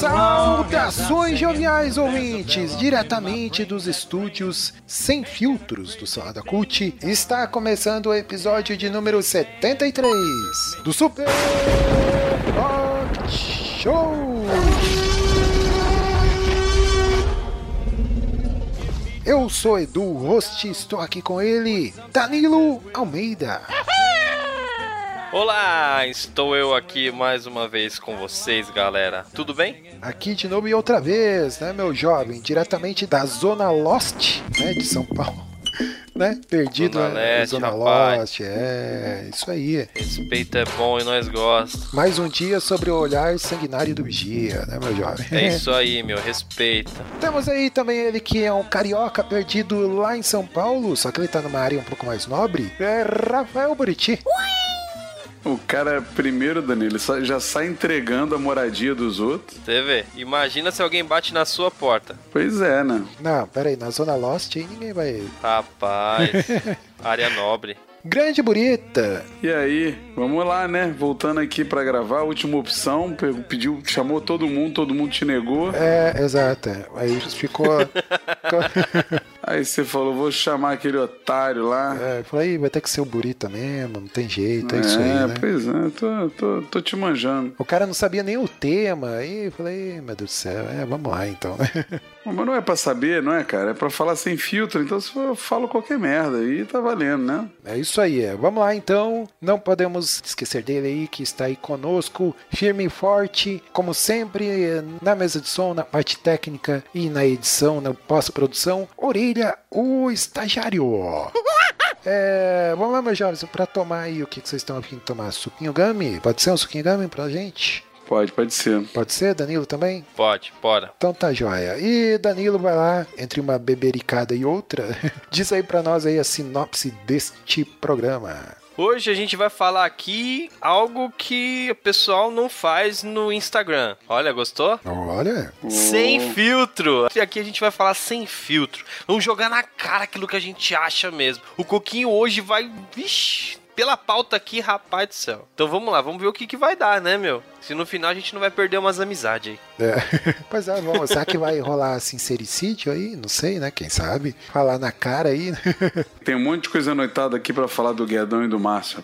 Saudações joviais ouvintes, diretamente dos estúdios sem filtros do Salada Cult, está começando o episódio de número 73 do Super Hot Show. Eu sou Edu, host, estou aqui com ele, Danilo Almeida. Olá, estou eu aqui mais uma vez com vocês, galera. Tudo bem? Aqui de novo e outra vez, né, meu jovem? Diretamente da Zona Lost, né, de São Paulo. Né? Perdido Zona na Leste, Zona rapaz. Lost, é, isso aí. Respeito é bom e nós gostamos. Mais um dia sobre o olhar sanguinário do vigia, né, meu jovem? É isso aí, meu, respeita. Temos aí também ele que é um carioca perdido lá em São Paulo, só que ele tá numa área um pouco mais nobre. É Rafael Buriti. O cara, primeiro, Danilo, já sai entregando a moradia dos outros. Você vê, imagina se alguém bate na sua porta. Pois é, né? Não, pera aí, na Zona Lost aí ninguém vai. Rapaz, área nobre. Grande Burita. E aí, vamos lá, né? Voltando aqui pra gravar, última opção, pe- pediu, chamou todo mundo, todo mundo te negou. É, exato. Aí ficou. Aí você falou, vou chamar aquele otário lá. é, falei, "Ih, vai ter que ser o Burita mesmo, não tem jeito, é, isso aí, né? pois é, tô, tô, tô te manjando. O cara não sabia nem o tema. Aí eu falei, meu Deus do céu, é, vamos lá então, né? Mas não é pra saber, não é, cara? É pra falar sem filtro, então se eu falo qualquer merda aí tá valendo, né? É isso aí, é. Vamos lá então. Não podemos esquecer dele aí que está aí conosco, firme e forte, como sempre, na mesa de som, na parte técnica e na edição, na pós-produção. Orelha, o estagiário. É, vamos lá, meus jovens, pra tomar aí o que que vocês estão afim de tomar? Suquinho Gami? Pode ser um suquinho Gami pra gente? Pode, pode ser. Pode ser, Danilo também? Pode, bora. Então tá joia. E Danilo vai lá, entre uma bebericada e outra, diz aí pra nós aí a sinopse deste programa. Hoje a gente vai falar aqui algo que o pessoal não faz no Instagram. Olha, gostou? Olha, Sem filtro. E aqui a gente vai falar sem filtro. Vamos jogar na cara aquilo que a gente acha mesmo. O Coquinho hoje vai. Vixe, pela pauta aqui, rapaz do céu. Então vamos lá, vamos ver o que, que vai dar, né, meu? Se no final a gente não vai perder umas amizades aí. É. Pois é, vamos. Será que vai rolar sincericídio aí? Não sei, né? Quem sabe? Falar na cara aí. né? Tem um monte de coisa anotada aqui pra falar do Guedão e do Márcio.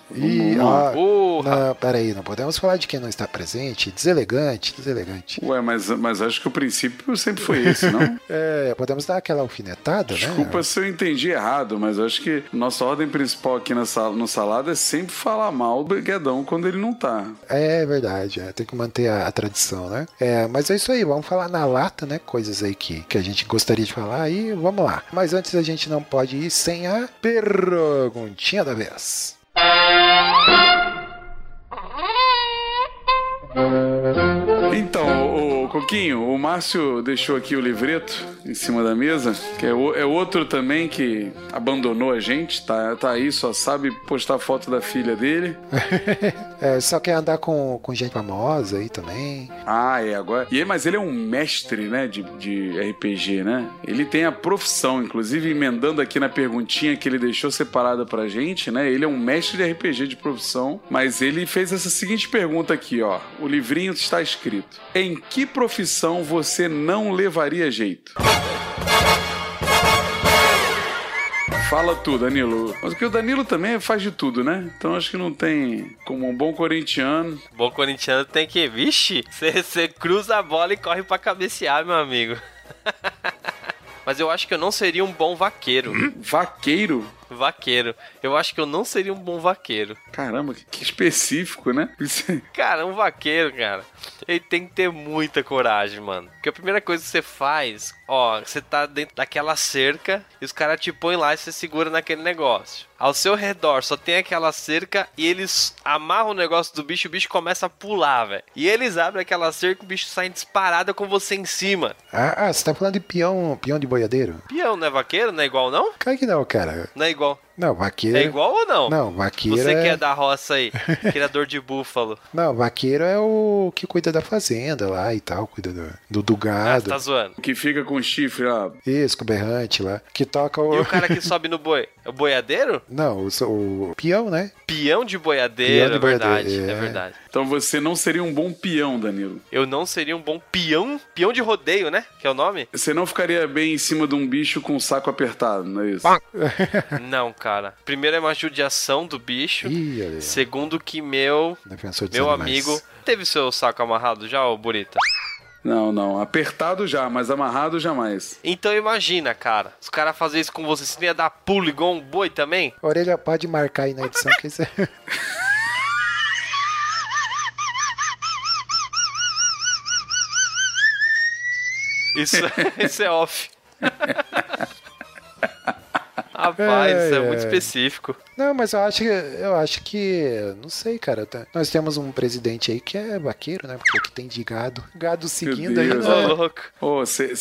Lá. ó. Porra! Não, peraí, não podemos falar de quem não está presente. Deselegante, deselegante. Ué, mas, mas acho que o princípio sempre foi esse, não? É, podemos dar aquela alfinetada, né? Desculpa se eu entendi errado, mas acho que nossa ordem principal aqui na sal- no Salada é sempre falar mal do Guedão quando ele não tá. É verdade, é, tem que manter a, a tradição, né? É, mas é isso aí, vamos falar na lata, né? Coisas aí que, que a gente gostaria de falar e vamos lá. Mas antes a gente não pode ir sem a perguntinha da vez. Então, o, Coquinho, o Márcio deixou aqui o livreto em cima da mesa, que é, o- é outro também que abandonou a gente, tá, tá aí, só sabe postar foto da filha dele. É, só quer andar com, com gente famosa aí também. Ah, é, agora. E, aí, mas ele é um mestre, né, de, de RPG, né? Ele tem a profissão, inclusive emendando aqui na perguntinha que ele deixou separada pra gente, né? Ele é um mestre de RPG de profissão, mas ele fez essa seguinte pergunta aqui, ó. O livrinho está escrito: Em que profissão você não levaria jeito? Fala tu, Danilo. Mas porque o Danilo também faz de tudo, né? Então acho que não tem. Como um bom corintiano, Bom corintiano tem que. Vixe, você cruza a bola e corre pra cabecear, meu amigo. Mas eu acho que eu não seria um bom vaqueiro. vaqueiro. Vaqueiro. Eu acho que eu não seria um bom vaqueiro. Caramba, que- específico, né? Isso- Cara, um vaqueiro, cara, ele tem que ter muita coragem, mano. Porque a primeira coisa que você faz, ó, você tá dentro daquela cerca e os caras te põem lá e você segura naquele negócio. Ao seu redor só tem aquela cerca e eles amarram o negócio do bicho, o bicho começa a pular, velho. E eles abrem aquela cerca e o bicho sai disparado com você em cima. Ah, ah, você tá falando de peão, peão de boiadeiro? Peão, não é vaqueiro? Não é igual, não? Claro que não, cara. Não é igual. Não, vaqueiro. É igual ou não? Não, vaqueiro Você é... que é da roça aí, criador de búfalo. Não, vaqueiro é o que cuida da fazenda lá e tal, cuida do, do, do Ah, gado. você tá zoando. Que fica com o chifre lá. Isso, com o berrante lá. Que toca o. E o cara que sobe no boi? É o boiadeiro? Não, o, o peão, né? Peão de boiadeiro, Peão de é verdade. boiadeiro, É é. verdade. Então você não seria um bom peão, Danilo. Eu não seria um bom peão. Peão de rodeio, né? Que é o nome? Você não ficaria bem em cima de um bicho com o saco apertado, não é isso? Não, cara. Primeiro é uma judiação do bicho. Ih, Segundo que meu, defensor meu animais. amigo... Teve seu saco amarrado já, ô Burita? Não, não. Apertado já, mas amarrado jamais. Então imagina, cara. Os caras fazerem isso com você, você ia dar pulo igual um boi também? A orelha pode marcar aí na edição que isso é... Isso, isso é off. Rapaz, isso é Ai, muito específico. Não, mas eu acho que eu acho que. Não sei, cara. tá- Nós temos um presidente aí que é vaqueiro, né? Porque que tem de gado. Gado seguindo aí. Deus, Ô, né? louco. Ô, você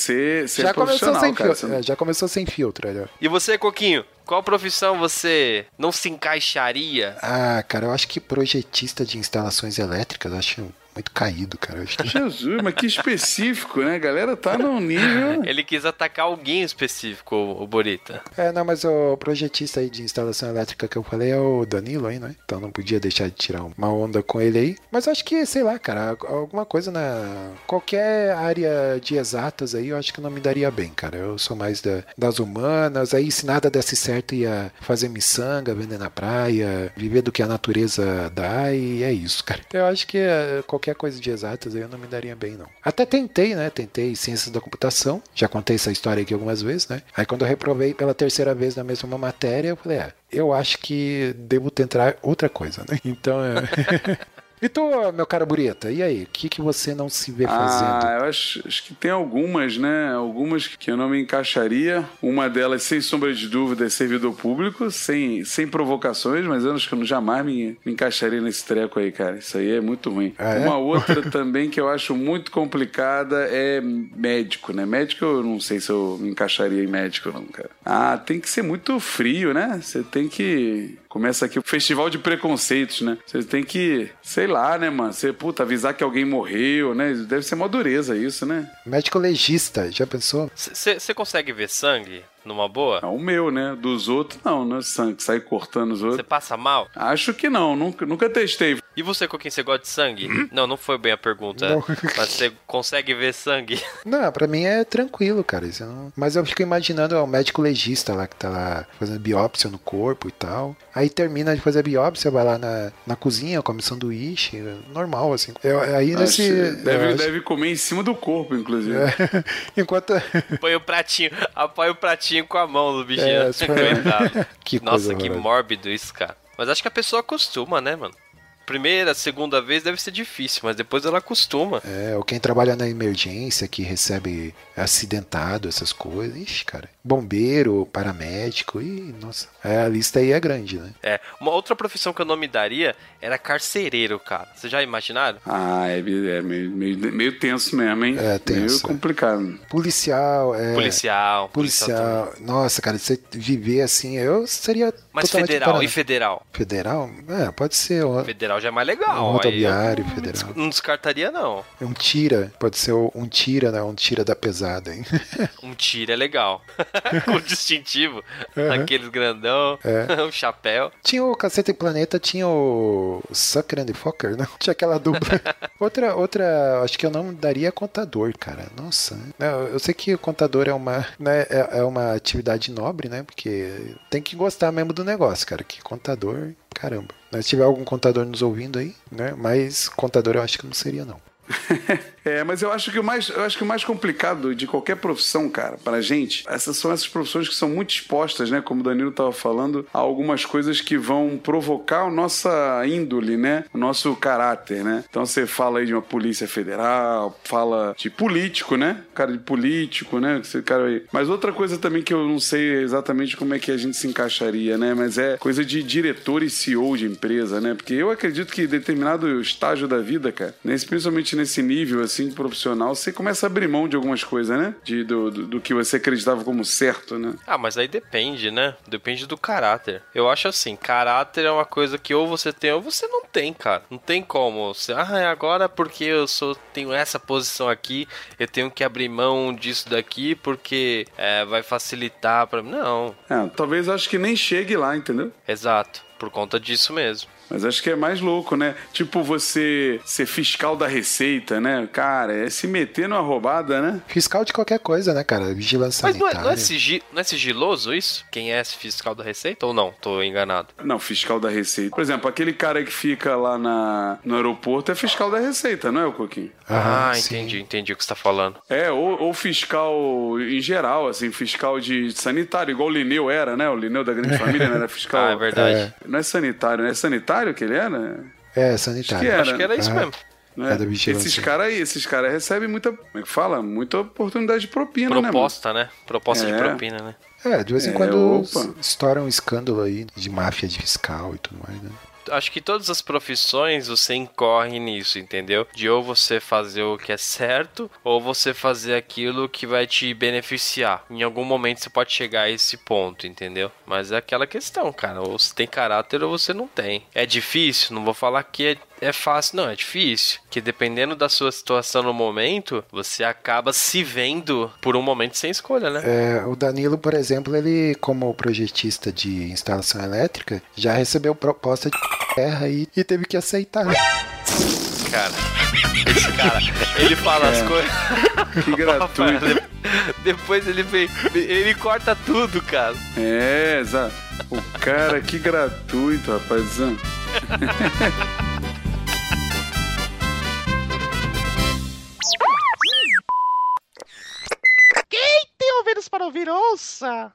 é Já começou sem cara. filtro. Você é, já começou sem filtro, olha. E você, Coquinho? Qual profissão você não se encaixaria? Ah, cara, eu acho que projetista de instalações elétricas, eu acho muito caído, cara. Que- Jesus, mas que específico, né? A galera tá num nível. Ele quis atacar alguém específico, o o Borita. É, não, mas o projetista aí de instalação elétrica que eu falei é o Danilo aí, né? Então não podia deixar de tirar uma onda com ele aí. Mas acho que, sei lá, cara, alguma coisa na. Qualquer área de exatas aí, eu acho que não me daria bem, cara. Eu sou mais da- das humanas. Aí, se nada desse certo, ia fazer miçanga, vender na praia, viver do que a natureza dá, e é isso, cara. Eu acho que eh, qualquer coisa de exatas eu não me daria bem, não. Até tentei, né? Tentei ciências da computação. Já contei essa história aqui algumas vezes, né? Aí quando eu reprovei pela terceira vez na mesma matéria, eu falei, ah, eu acho que devo tentar outra coisa, né? Então, é... E tu, meu caro Bureta, e aí? O que, que você não se vê fazendo? Ah, eu acho, acho que tem algumas, né? Algumas que eu não me encaixaria. Uma delas, sem sombra de dúvida, é servidor público, sem, sem provocações, mas eu acho que eu jamais me, me encaixaria nesse treco aí, cara. Isso aí é muito ruim. Ah, é? Uma outra também que eu acho muito complicada é médico, né? Médico eu não sei se eu me encaixaria em médico, não, cara. Ah, tem que ser muito frio, né? Você tem que. Começa aqui o festival de preconceitos, né? Você tem que, sei lá, né, mano? Você, puta, avisar que alguém morreu, né? Deve ser uma dureza isso, né? Médico legista, já pensou? Você consegue ver sangue numa boa? Ah, o meu, né? Dos outros, não, né? Sangue, sair cortando os Você outros. passa mal? Acho que não, nunca, nunca testei. E você, Coquinho, você gosta de sangue? Não, não foi bem a pergunta. Não. Mas você consegue ver sangue? Não, pra mim é tranquilo, cara. Isso não- Mas eu fico imaginando ó, o médico legista lá que tá lá fazendo biópsia no corpo e tal. Aí termina de fazer a biópsia, vai lá na, na cozinha, come sanduíche, normal, assim. Eu, aí Acho- nesse. deve, eu acho- deve comer em cima do corpo, inclusive. Enquanto. Põe o pratinho, apoia o pratinho com a mão do bichinho. É, que Nossa, coisa que mórbido isso, cara. Mas acho que a pessoa acostuma, né, mano? Primeira, segunda vez deve ser difícil, mas depois ela acostuma. É, ou quem trabalha na emergência, que recebe acidentado, essas coisas. Ixi, cara. Bombeiro, paramédico, e nossa. É, a lista aí é grande, né? É, uma outra profissão que eu não me daria era carcereiro, cara. Vocês já imaginaram? Ah, é, é meio, meio, meio tenso mesmo, hein? É, tenso, Meio é. complicado. Policial, é. Policial, Policial. Nossa, cara, você viver assim, eu seria. Mas federal, e federal? Federal? É, pode ser. ó, Federal já é mais legal. Um rodoviário não federal. Não descartaria, não. Um tira, pode ser um tira, né? Um tira da pesada, hein? Um tiro é legal. Com distintivo. Aqueles grandão, É. um chapéu. Tinha o Caceta e Planeta, tinha o Sucker and Fokker, né? Tinha aquela dupla. outra, outra, acho que eu não daria contador, cara. Nossa. Eu, eu sei que o contador é uma, né, é, é uma atividade nobre, né? Porque tem que gostar mesmo do negócio, cara. Que contador, caramba. Mas se tiver algum contador nos ouvindo aí, né? Mas contador eu acho que não seria, não. É, mas eu acho que o mais, eu acho que o mais complicado de qualquer profissão, cara, pra gente, essas são essas profissões que são muito expostas, né, como o Danilo tava falando, a algumas coisas que vão provocar a nossa índole, né, o nosso caráter, né? Então você fala aí de uma polícia federal, fala de político, né? Cara de político, né? Esse cara aí. Mas outra coisa também que eu não sei exatamente como é que a gente se encaixaria, né, mas é coisa de diretor e CEO de empresa, né? Porque eu acredito que determinado estágio da vida, cara, nesse, principalmente nesse nível, assim, profissional, você começa a abrir mão de algumas coisas, né? De, do, do, do que você acreditava como certo, né? Ah, mas aí depende, né? Depende do caráter. Eu acho assim, caráter é uma coisa que ou você tem ou você não tem, cara. Não tem como. Você, ah, é agora porque eu sou tenho essa posição aqui, eu tenho que abrir mão disso daqui porque é, vai facilitar para Não, É, talvez acho que nem chegue lá, entendeu? exato. Por conta disso mesmo. Mas acho que é mais louco, né? Tipo você ser fiscal da receita, né? Cara, é se meter numa roubada, né? Fiscal de qualquer coisa, né, cara? Vigilância Mas não é, sanitária. não, é sigi- não é sigiloso isso? Quem é esse fiscal da Receita ou não? Tô enganado. Não, fiscal da receita. Por exemplo, aquele cara que fica lá na, no aeroporto é fiscal da receita, não é o Coquinho? Ah, sim. entendi, entendi o que você tá falando. É, ou, ou fiscal em geral, assim, fiscal de sanitário, igual o Lineu era, né? O Lineu da Grande Família não era fiscal. Ah, é verdade. Não é sanitário, né? É sanitário que ele era? É, sanitário. Acho que é. Acho que era isso Ah. mesmo. Né? É. Esses caras aí, esses caras recebem muita, como é que fala? Muita oportunidade de propina, né? Proposta, né? Proposta É. de propina, né? É, de vez em É, quando opa. estoura um escândalo aí de máfia de fiscal e tudo mais, né? Acho que todas as profissões você incorre nisso, entendeu? De ou você fazer o que é certo, ou você fazer aquilo que vai te beneficiar. Em algum momento você pode chegar a esse ponto, entendeu? Mas é aquela questão, cara. Ou você tem caráter ou você não tem. É difícil? Não vou falar que é, é fácil, não. É difícil. Que dependendo da sua situação no momento, você acaba se vendo por um momento sem escolha, né? É, o Danilo, por exemplo, ele, como projetista de instalação elétrica, já recebeu proposta de terra e, e teve que aceitar. Cara, esse cara, ele fala as É. coisas. Que gratuito. De- Depois ele vem. Ele corta tudo, cara. É, exato. O cara, que gratuito, rapaz. ouvir, ouça!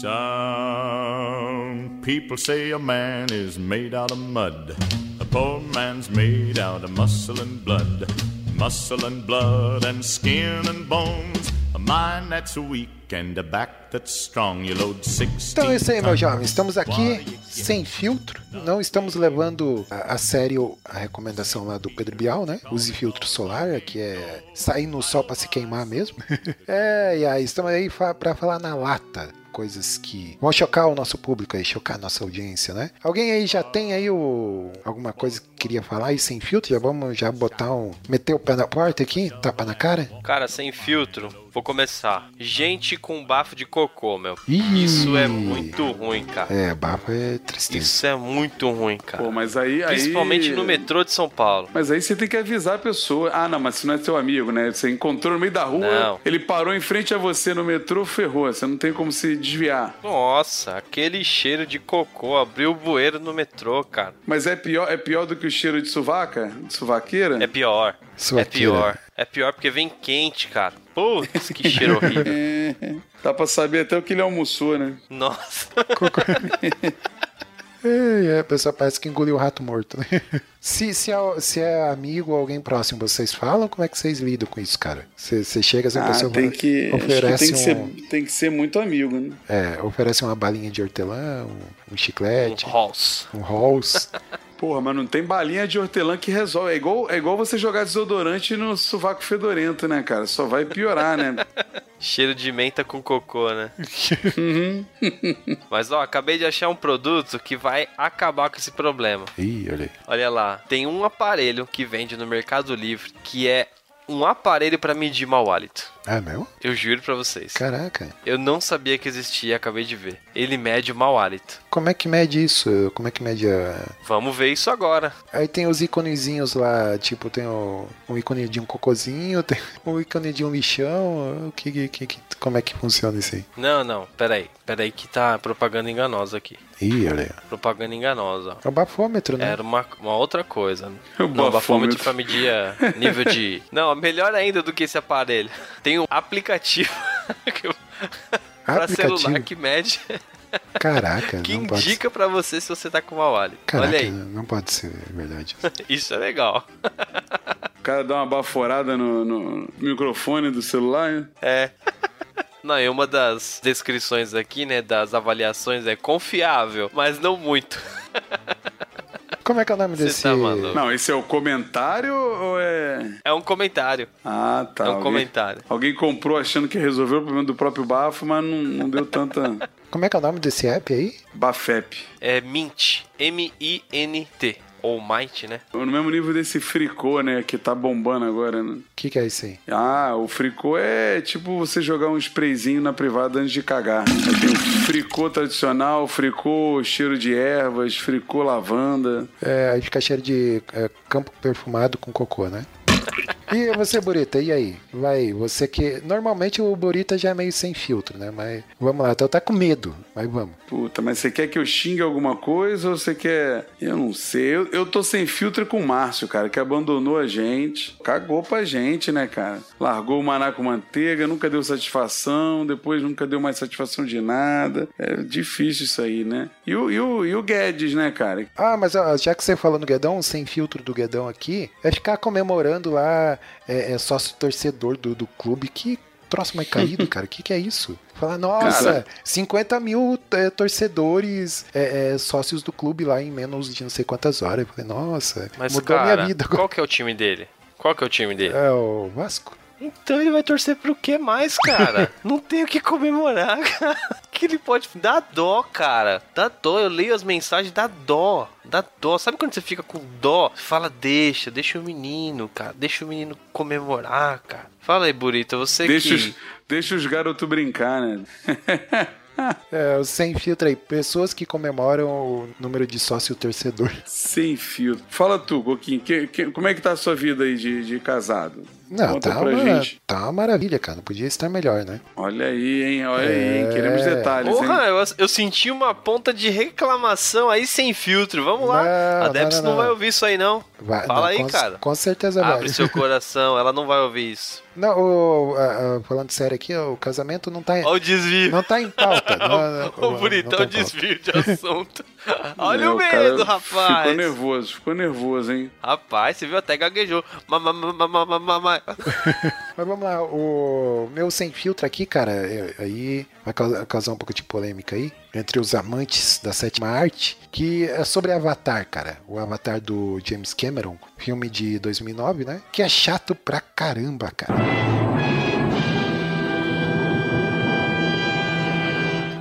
Some people say a man is made out of mud. A poor man's made out of muscle and blood. Muscle and blood and skin and bones. A mind that's weak and a back that's strong. You load 16 Então é isso aí, meus tons. jovens. Estamos aqui sem filtro. Não estamos levando a, a sério a recomendação lá do Pedro Bial, né? Use filtro solar, que é sair no sol pra se queimar mesmo. é, e aí, estamos aí fa pra falar na lata. Coisas que vão chocar o nosso público aí, chocar a nossa audiência, né? Alguém aí já tem aí o, alguma coisa que queria falar aí sem filtro? Já vamos já botar um. meter o pé na porta aqui? Tapa na cara? Cara, sem filtro, vou começar. Gente com bafo de cocô, meu. Ih. Isso é muito ruim, cara. É, bafo é tristeza. Isso é muito ruim, cara. Pô, mas aí. aí... Principalmente no metrô de São Paulo. Mas aí você tem que avisar a pessoa. Ah, não, mas se não é seu amigo, né? Você encontrou no meio da rua, Não. ele parou em frente a você no metrô, ferrou. Você não tem como se desviar. Nossa, aquele cheiro de cocô abriu o bueiro no metrô, cara. Mas é pior, é pior do que o cheiro de suvaca? De suvaqueira? É pior. Sua é pior. É pior porque vem quente, cara. Putz, que cheiro horrível. É, Dá pra saber até o que ele almoçou, né? Nossa. É, é, a pessoa parece que engoliu o rato morto. né? se, se, é, se é amigo ou alguém próximo, vocês falam? Como é que vocês lidam com isso, cara? Você você chega, assim, a Ah, pessoa tem que, acho que oferece, tem, que ser, um, tem que ser muito amigo, né? é, oferece uma balinha de hortelã, um, um chiclete, Halls. um rolls. Porra, mas não tem balinha de hortelã que resolve. É igual, é igual você jogar desodorante no sovaco fedorento, né, cara? Só vai piorar, né? Cheiro de menta com cocô, né? Uhum. Mas ó, acabei de achar um produto que vai acabar com esse problema. Ih, olha aí. Olha lá, tem um aparelho que vende no Mercado Livre que é um aparelho pra medir mau hálito. Ah, meu? Eu juro pra vocês. Caraca. Eu não sabia que existia, acabei de ver. Ele mede o mau hálito. Como é que mede isso? Como é que mede a... Vamos ver isso agora. Aí tem os iconezinhos lá, tipo, tem o, um ícone de um cocôzinho, tem um ícone de um lixão. O que, que, que, como é que funciona isso aí? Não, não, peraí. Peraí que tá propaganda enganosa aqui. Ih, olha aí. Propaganda enganosa. É o bafômetro, né? Era uma, uma outra coisa. O Não, bafômetro bafômetro. pra medir nível de. Não, melhor ainda do que esse aparelho. Tem um aplicativo pra Aplicativo? celular que mede, Caraca, que não pode ser. indica pra você se você tá com mau hálito. Caraca, Olha aí, não pode ser verdade. isso é legal. O cara dá uma baforada no, no microfone do celular, né? É. Não, e uma das descrições aqui, né, das avaliações é confiável, mas não muito. Como é que é o nome Você desse. tá maluco. Não, esse é o comentário ou é. É um comentário. Ah, tá. É um alguém- comentário. Alguém comprou achando que resolveu o problema do próprio bafo, mas não, não deu tanta. Como é que é o nome desse app aí? Bafep. É Mint. M-I-N-T. Ou Might, né? No mesmo nível desse fricô, né? Que tá bombando agora, né? O que, que é isso aí? Ah, o fricô é tipo você jogar um sprayzinho na privada antes de cagar. Aí tem o fricô tradicional, fricô cheiro de ervas, fricô lavanda. É, aí fica cheiro de é, campo perfumado com cocô, né? E você, Burita, e aí? Vai, você que. Normalmente o Burita já é meio sem filtro, né? Mas vamos lá, então tá com medo, mas vamos. Puta, mas você quer que eu xingue alguma coisa ou você quer. Eu não sei. Eu, eu tô sem filtro com o Márcio, cara, que abandonou a gente. Cagou pra gente, né, cara? Largou o maná com manteiga, nunca deu satisfação, depois nunca deu mais satisfação de nada. É difícil isso aí, né? E o, e o, e o Guedes, né, cara? Ah, mas ó, já que você falou no Guedão, sem filtro do Guedão aqui, é ficar comemorando lá, é, é sócio torcedor do, do clube. Que troço mais caído, cara. Que que é isso? Falar, nossa, Cara. 50 mil é, torcedores, é, é, sócios do clube lá em menos de não sei quantas horas. Eu falei, nossa, Mas, mudou cara, minha vida qual que é o time dele? Qual que é o time dele? É o Vasco? Então ele vai torcer pro que mais, cara? Não tem o que comemorar, cara. Que ele pode. Dá dó, cara. Dá dó. Eu leio as mensagens, dá dó. Dá dó. Sabe quando você fica com dó? Você fala, deixa, deixa o menino, cara. Deixa o menino comemorar, cara. Fala aí, Burita, você Deixa que. os, deixa os garotos brincar, né? É, o sem filtro aí, pessoas que comemoram o número de sócio torcedor. Sem filtro. Fala tu, Coquinho, que- que- como é que tá a sua vida aí de, de casado? Não, Conta tá pra uma, gente. tá uma maravilha, cara. Não podia estar melhor, né? Olha aí, hein? Olha aí, hein? Queremos É. detalhes, Porra, hein? eu, eu senti uma ponta de reclamação aí sem filtro. Vamos lá. Não, a Debs não, não, não, vai ouvir isso aí, não. Vai- Fala não, aí, com, cara. Com certeza vai. Abre seu coração, ela não vai ouvir isso. Não, o- a- a- falando sério aqui, o casamento não tá, Olha o desvio. não tá em pauta. Não, não, o não bonitão tá desvio de assunto. Olha É, o medo, Ficou rapaz. nervoso, ficou nervoso, hein? Rapaz, você viu até gaguejou. Mas vamos lá, o meu sem filtro aqui, cara, é- aí vai causar, causar um pouco de polêmica aí entre os amantes da sétima arte, que é sobre Avatar, cara. O Avatar do James Cameron, filme de 2009, né? Que é chato pra caramba, cara.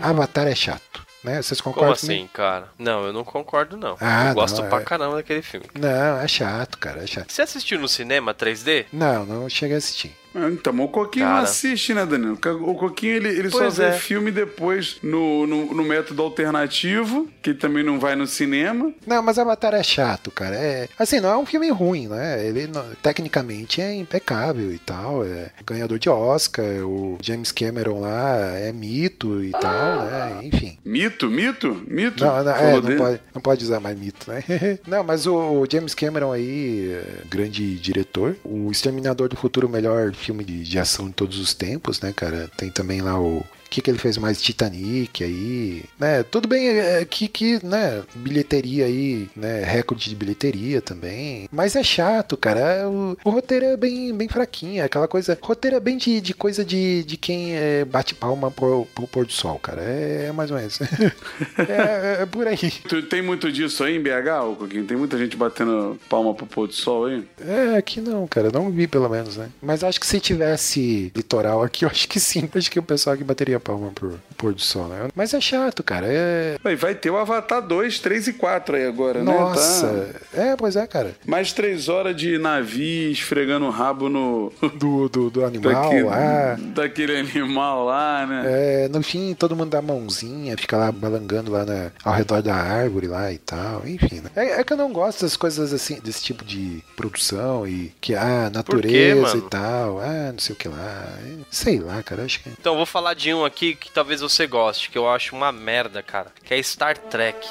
Avatar é chato, né? Vocês Como concordam assim, comigo? cara? Não, eu não concordo, não. Ah, eu gosto não, pra é- caramba daquele filme. Não, é chato, cara, é chato. Você assistiu no cinema 3D? Não, não cheguei a assistir. Ah, Então, o Coquinho não Cara. assiste, né, Danilo? O Coquinho, ele, ele só Pois vê é. filme depois no, no, no método alternativo, que também não vai no cinema. Não, mas Avatar é chato, cara. É, assim, não é um filme ruim, né? Ele não- tecnicamente é impecável e tal. É ganhador de Oscar. O James Cameron lá é mito e tal, né? Enfim. Mito? Mito? Mito? Não, não, é, não, pode, não pode usar mais mito, né? não, mas o, James Cameron aí, é, grande diretor. O Exterminador do Futuro, melhor filme de, de ação de todos os tempos, né, cara? Tem também lá o. O que, que ele fez mais? Titanic aí, né? Tudo bem é, que, que, né? Bilheteria aí, né? Recorde de bilheteria também. Mas é chato, cara. É, O, o roteiro é bem, bem fraquinho. é Aquela coisa. Roteiro é bem de, de coisa de, de quem é, bate palma pro, pro pôr do sol, cara. É, é mais ou menos. é, é- é por aí. Tu- Tem muito disso aí em BH, Coquinho? Tem muita gente batendo palma pro pôr do sol aí? É, aqui não, cara. Não vi, pelo menos, né? Mas acho que se tivesse litoral aqui, eu acho que sim. Acho que o pessoal aqui bateria palma pro pôr do sol, né? Mas é chato, cara. É. Vai, vai ter o Avatar 2, 3 e 4 aí agora, né? Nossa. Tá É, pois é, cara. mais três horas de navio esfregando o rabo no... Do, do, do animal daquele, lá. daquele animal lá, né? É, no fim, todo mundo dá a mãozinha, fica lá balangando lá na- ao redor da árvore lá e tal, enfim. Né? É, é que eu não gosto das coisas assim, desse tipo de produção e que, ah, natureza mano? e tal, ah, não sei o que lá. Sei lá, cara, acho que. Então, eu vou falar de um aqui que talvez você goste, que eu acho uma merda, cara. Que é Star Trek.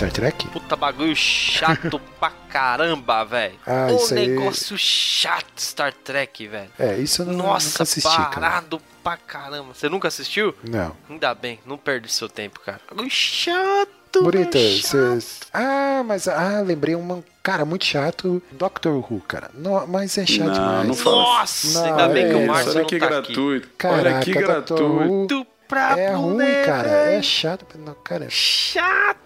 Star Trek? Puta bagulho chato pra caramba, velho. Ah, o isso aí- negócio chato Star Trek, velho. É, isso eu não, nunca Nossa, assisti, cara. parado pra caramba. Você nunca assistiu? Não. Ainda bem, não perde seu tempo, cara. Bagulho chato Burita, chato. você. Ah, mas. Ah, lembrei uma. Cara, muito chato. Doctor Who, cara. No, mas é chato Não, demais. não fala. Nossa, Não, ainda bem que é, o isso Marcos Olha que tá gratuito. Caraca, Olha que Doctor gratuito. Who aqui. Pra é ruim, cara. É chato. Não, cara. Chato,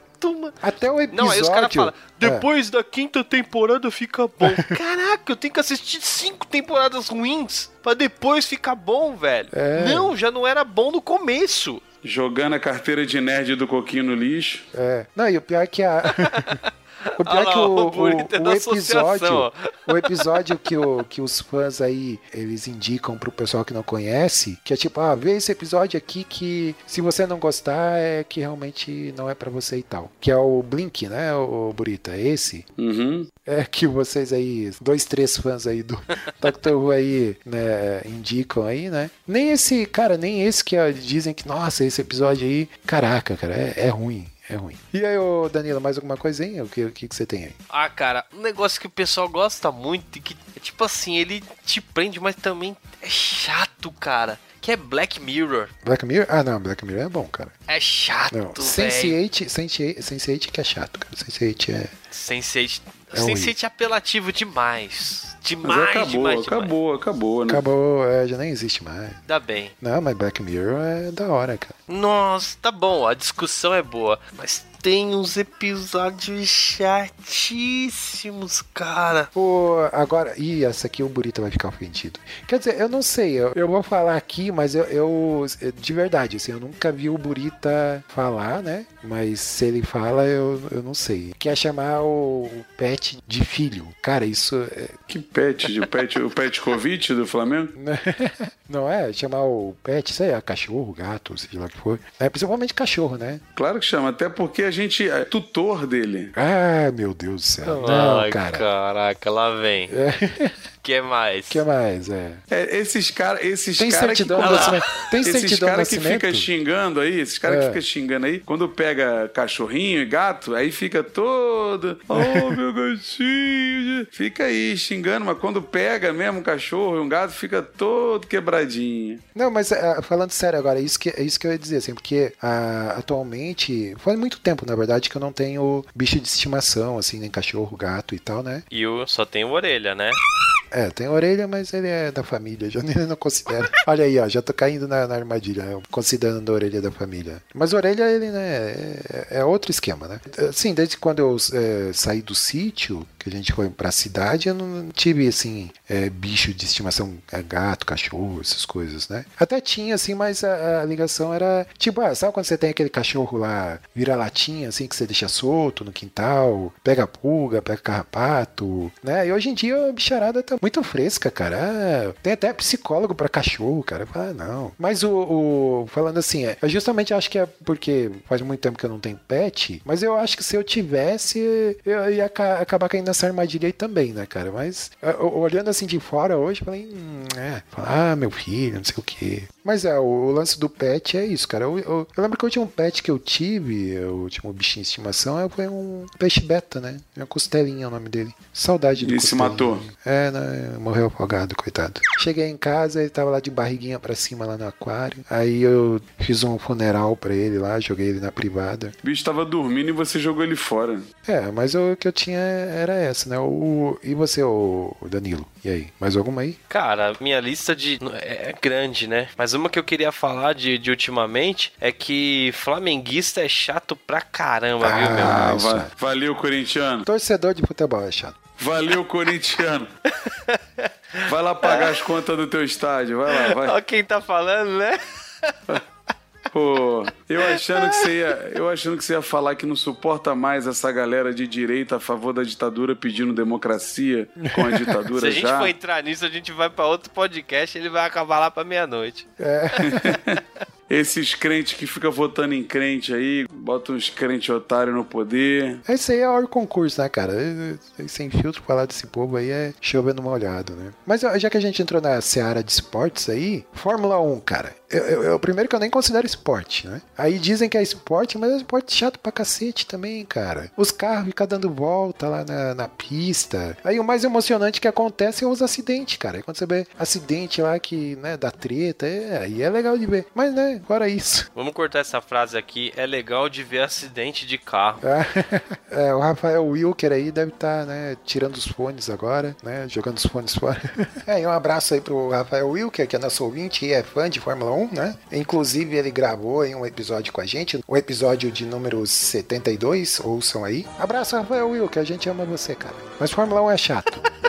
Até o episódio. Não, aí os caras falam, É. depois da quinta temporada fica bom. Caraca, eu tenho que assistir cinco temporadas ruins pra depois ficar bom, velho. É. Não, já não era bom no começo. Jogando a carteira de nerd do Coquinho no lixo. É. Não, e o pior é que a. o pior Ah é que o, o é o, episódio. O episódio que, o, que os fãs aí eles indicam pro pessoal que não conhece, que é tipo, ah, vê esse episódio aqui que se você não gostar é que realmente não é pra você e tal. Que é o Blink, né, o Burita? Esse. Uhum. É que vocês aí, dois, três fãs aí do Doctor Who aí, né, indicam aí, né? Nem esse, cara, nem esse que dizem que, nossa, esse episódio aí, caraca, cara, é, é ruim, é ruim. E aí, ô Danilo, mais alguma coisinha? O que, o que, que você tem aí? Ah, cara, um negócio que o pessoal gosta muito e que, é tipo assim, ele te prende, mas também é chato, cara. Que é Black Mirror. Black Mirror? Ah, não, Black Mirror é bom, cara. É chato, Não, velho. Sense8, Sense8, Sense8 que é chato, cara. Sense8 é... Sense8 É ruim. Sense8 é apelativo demais. Mas Demais, acabou, demais, demais. acabou, acabou, né? Acabou, é, já nem existe mais. Ainda bem. Não, mas Black Mirror é da hora, cara. Nossa, tá bom, a discussão é boa. Mas tem uns episódios chatíssimos, cara. Pô, agora. Ih, essa aqui o Burita vai ficar ofendido. Quer dizer, eu não sei, eu, eu vou falar aqui, mas eu, eu- De verdade, assim, eu nunca vi o Burita falar, né? Mas se ele fala, eu, eu não sei. Quer chamar o, o pet de filho. Cara, isso. é- Que pet, o pet, o pet Covid do Flamengo? não é? Chamar o pet, sei lá, cachorro, gato, seja lá o que for. É principalmente cachorro, né? Claro que chama, até porque a gente é tutor dele. Ah, meu Deus do céu. Não, Ai, cara. caraca, lá vem. O que mais? que mais? É. É, esses caras, esses Tem cara que certidão quando- nascimento. Tem esses certidão do caras que nascimento? fica xingando aí, esses caras É. que ficam xingando aí, quando pega cachorrinho e gato, aí fica todo, oh meu gatinho, fica aí xingando, mas quando pega mesmo um cachorro e um gato, fica todo quebradinho. Não, mas ah, falando sério agora, isso que, é isso que eu ia dizer, assim, porque ah, atualmente, faz muito tempo, na verdade, que eu não tenho bicho de estimação, assim, nem cachorro, gato e tal, né? E o só tem orelha, né? É, tem orelha, mas ele é da família, já nem não considero. Olha aí, ó, já tô caindo na, na armadilha, considerando a orelha da família. Mas orelha, ele, né, é, é outro esquema, né? Assim, desde quando eu é, saí do sítio, que a gente foi pra cidade, eu não tive, assim, é, bicho de estimação, é, gato, cachorro, essas coisas, né? Até tinha, assim, mas a, a ligação era, tipo, ah, sabe quando você tem aquele cachorro lá, vira-latinha, assim, que você deixa solto no quintal, pega pulga, pega carrapato, né? E hoje em dia a bicharada tá muito fresca, cara. Ah, tem até psicólogo pra cachorro, cara. Ah, não. Mas o, o- falando assim, é, eu justamente acho que é porque faz muito tempo que eu não tenho pet, mas eu acho que se eu tivesse, eu ia ca- acabar caindo nessa armadilha aí também, né, cara? Mas olhando assim de fora hoje, eu falei, hum, é, ah, meu filho, não sei o quê. Mas é, o, lance do pet é isso, cara. Eu, eu- eu lembro que o último pet que eu tive, o último bichinho de estimação, foi um peixe beta, né? Uma costelinha é o nome dele. Saudade do E se matou? É, né? Morreu afogado, coitado. Cheguei em casa, ele tava lá de barriguinha pra cima lá no aquário. Aí eu fiz um funeral pra ele lá, joguei ele na privada. O bicho tava dormindo e você jogou ele fora. É, mas o que eu tinha era essa, né? O, e você, o Danilo? E aí? Mais alguma aí? Cara, minha lista de. É é grande, né? Mas uma que eu queria falar de, de ultimamente é que flamenguista é chato pra caramba, viu, meu? Ah, Ah, va- é. valeu, corintiano. Torcedor de futebol é chato. Valeu, corintiano. Vai lá pagar as contas do teu estádio, vai lá, vai. Ó quem tá falando, né? Pô, eu achando que você ia, eu achando que você ia falar que não suporta mais essa galera de direita a favor da ditadura pedindo democracia com a ditadura Se a gente já. for entrar nisso, a gente vai pra outro podcast ele vai acabar lá pra meia-noite. Esses crentes que ficam votando em crente aí, botam uns crentes otários no poder. Esse aí é o concurso, né, cara? Sem filtro falar desse povo aí é chovendo molhado, né? Mas já que a gente entrou na seara de esportes aí, Fórmula 1, cara. Eu, eu- primeiro que eu nem considero esporte, né? Aí dizem que é esporte, mas é esporte chato pra cacete também, cara. Os carros ficam dando volta lá na, na pista. Aí o mais emocionante que acontece é os acidentes, cara. Quando você vê acidente lá que, né, dá treta, é, aí é legal de ver. Mas, né, fora isso. Vamos cortar essa frase aqui. É legal de ver acidente de carro. É, o Rafael Wilker aí deve estar, né, tirando os fones agora, né, jogando os fones fora. É, e um abraço aí pro Rafael Wilker, que é nosso ouvinte e é fã de Fórmula 1, né? Inclusive ele gravou aí um episódio com a gente, o episódio de número 72, ouçam aí. Abraço, Rafael Wilker, a gente ama você, cara. Mas Fórmula 1 é chato.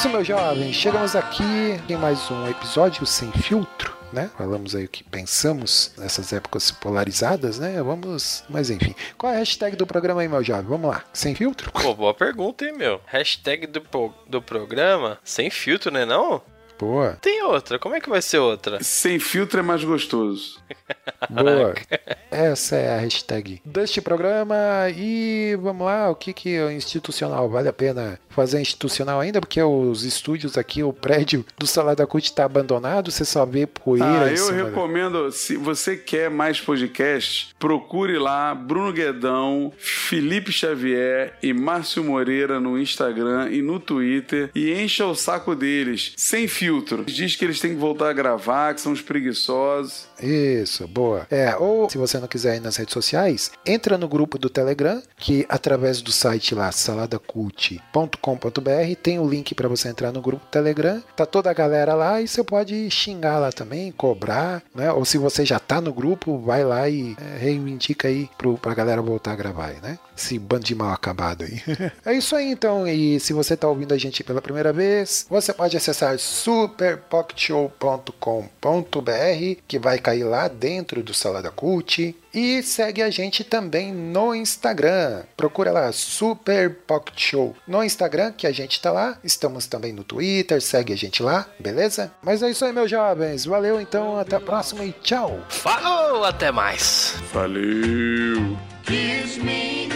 Isso, meu jovem. Chegamos aqui em mais um episódio sem filtro. Né? Falamos aí o que pensamos nessas épocas polarizadas, né? Vamos. Mas enfim. Qual é a hashtag do programa aí, meu jovem? Vamos lá. Sem filtro? Pô, boa pergunta, hein, meu? Hashtag do, po- do programa sem filtro, né não? Boa. Tem outra. Como é que vai ser outra? Sem filtro é mais gostoso. Boa. Essa é a hashtag deste programa. E vamos lá, o que que é institucional? Vale a pena fazer institucional ainda? Porque os estúdios aqui, o prédio do Salada Cut está abandonado, você só vê poeira Ah, eu cima recomendo, se você quer mais podcast, procure lá Bruno Guedão, Felipe Xavier e Márcio Moreira no Instagram e no Twitter e encha o saco deles, sem filtro. Diz que eles têm que voltar a gravar, que são os preguiçosos. Isso, boa. É, ou se você não quiser ir nas redes sociais, entra no grupo do Telegram, que através do site lá, saladacult.com.br, tem o link para você entrar no grupo do Telegram. Tá toda a galera lá e você pode xingar lá também, cobrar, né? Ou se você já tá no grupo, vai lá e é, reivindica aí pro, pra galera voltar a gravar né? Esse bando de mal acabado aí. é isso aí então, e se você tá ouvindo a gente pela primeira vez, você pode acessar superpocketshow.com.br, que vai cair lá dentro do Salada Cult. E segue a gente também no Instagram. Procura lá Super Pocket Show no Instagram, que a gente tá lá. Estamos também no Twitter, segue a gente lá, beleza? Mas é isso aí, meus jovens. Valeu então, até a próxima e tchau! Falou, até mais! Valeu! Kiss me